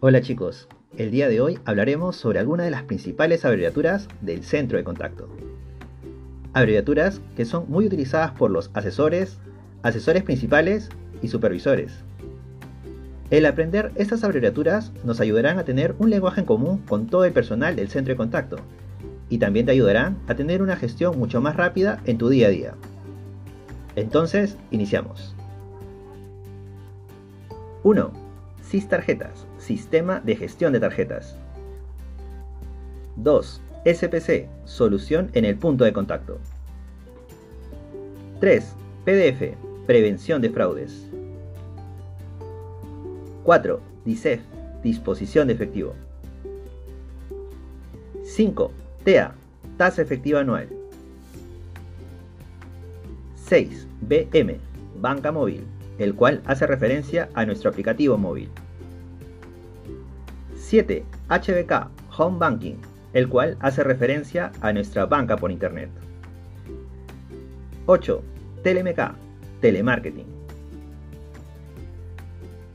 Hola chicos, el día de hoy hablaremos sobre algunas de las principales abreviaturas del centro de contacto. Abreviaturas que son muy utilizadas por los asesores, asesores principales y supervisores. El aprender estas abreviaturas nos ayudarán a tener un lenguaje en común con todo el personal del centro de contacto y también te ayudarán a tener una gestión mucho más rápida en tu día a día. Entonces, iniciamos. 1. SIS Tarjetas, Sistema de Gestión de Tarjetas. 2. SPC, Solución en el punto de contacto. 3. PDF, Prevención de fraudes. 4. DICEF, Disposición de efectivo. 5. TEA, Tasa efectiva anual. 6. BM, Banca móvil, el cual hace referencia a nuestro aplicativo móvil. 7. HBK, Home Banking, el cual hace referencia a nuestra banca por Internet. 8. TLMK, Telemarketing.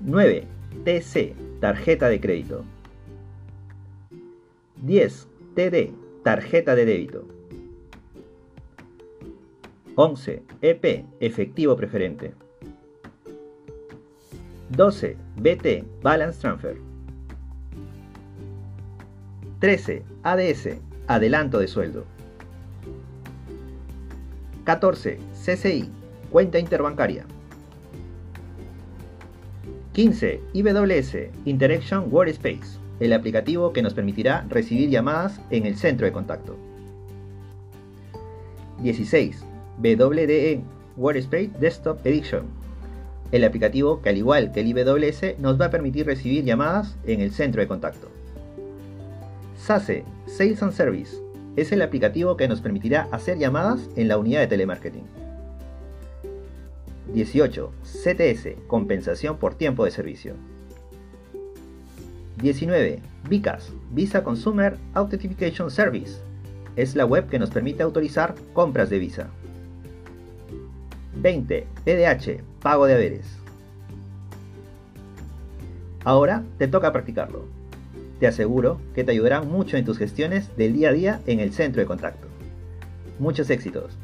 9. TC, tarjeta de crédito. 10. TD, tarjeta de débito. 11. EP, efectivo preferente. 12. BT, balance transfer. 13. ADS, adelanto de sueldo. 14. CCI, cuenta interbancaria. 15. IWS, Interaction Workspace, el aplicativo que nos permitirá recibir llamadas en el centro de contacto. 16. WDE Workspace Desktop Edition, el aplicativo que al igual que el IWS nos va a permitir recibir llamadas en el centro de contacto. SASE Sales and Service es el aplicativo que nos permitirá hacer llamadas en la unidad de telemarketing. 18. CTS, compensación por tiempo de servicio. 19. VICAS, Visa Consumer Authentication Service, es la web que nos permite autorizar compras de Visa. 20. PDH, pago de haberes. Ahora te toca practicarlo. Te aseguro que te ayudarán mucho en tus gestiones del día a día en el centro de contacto. Muchos éxitos.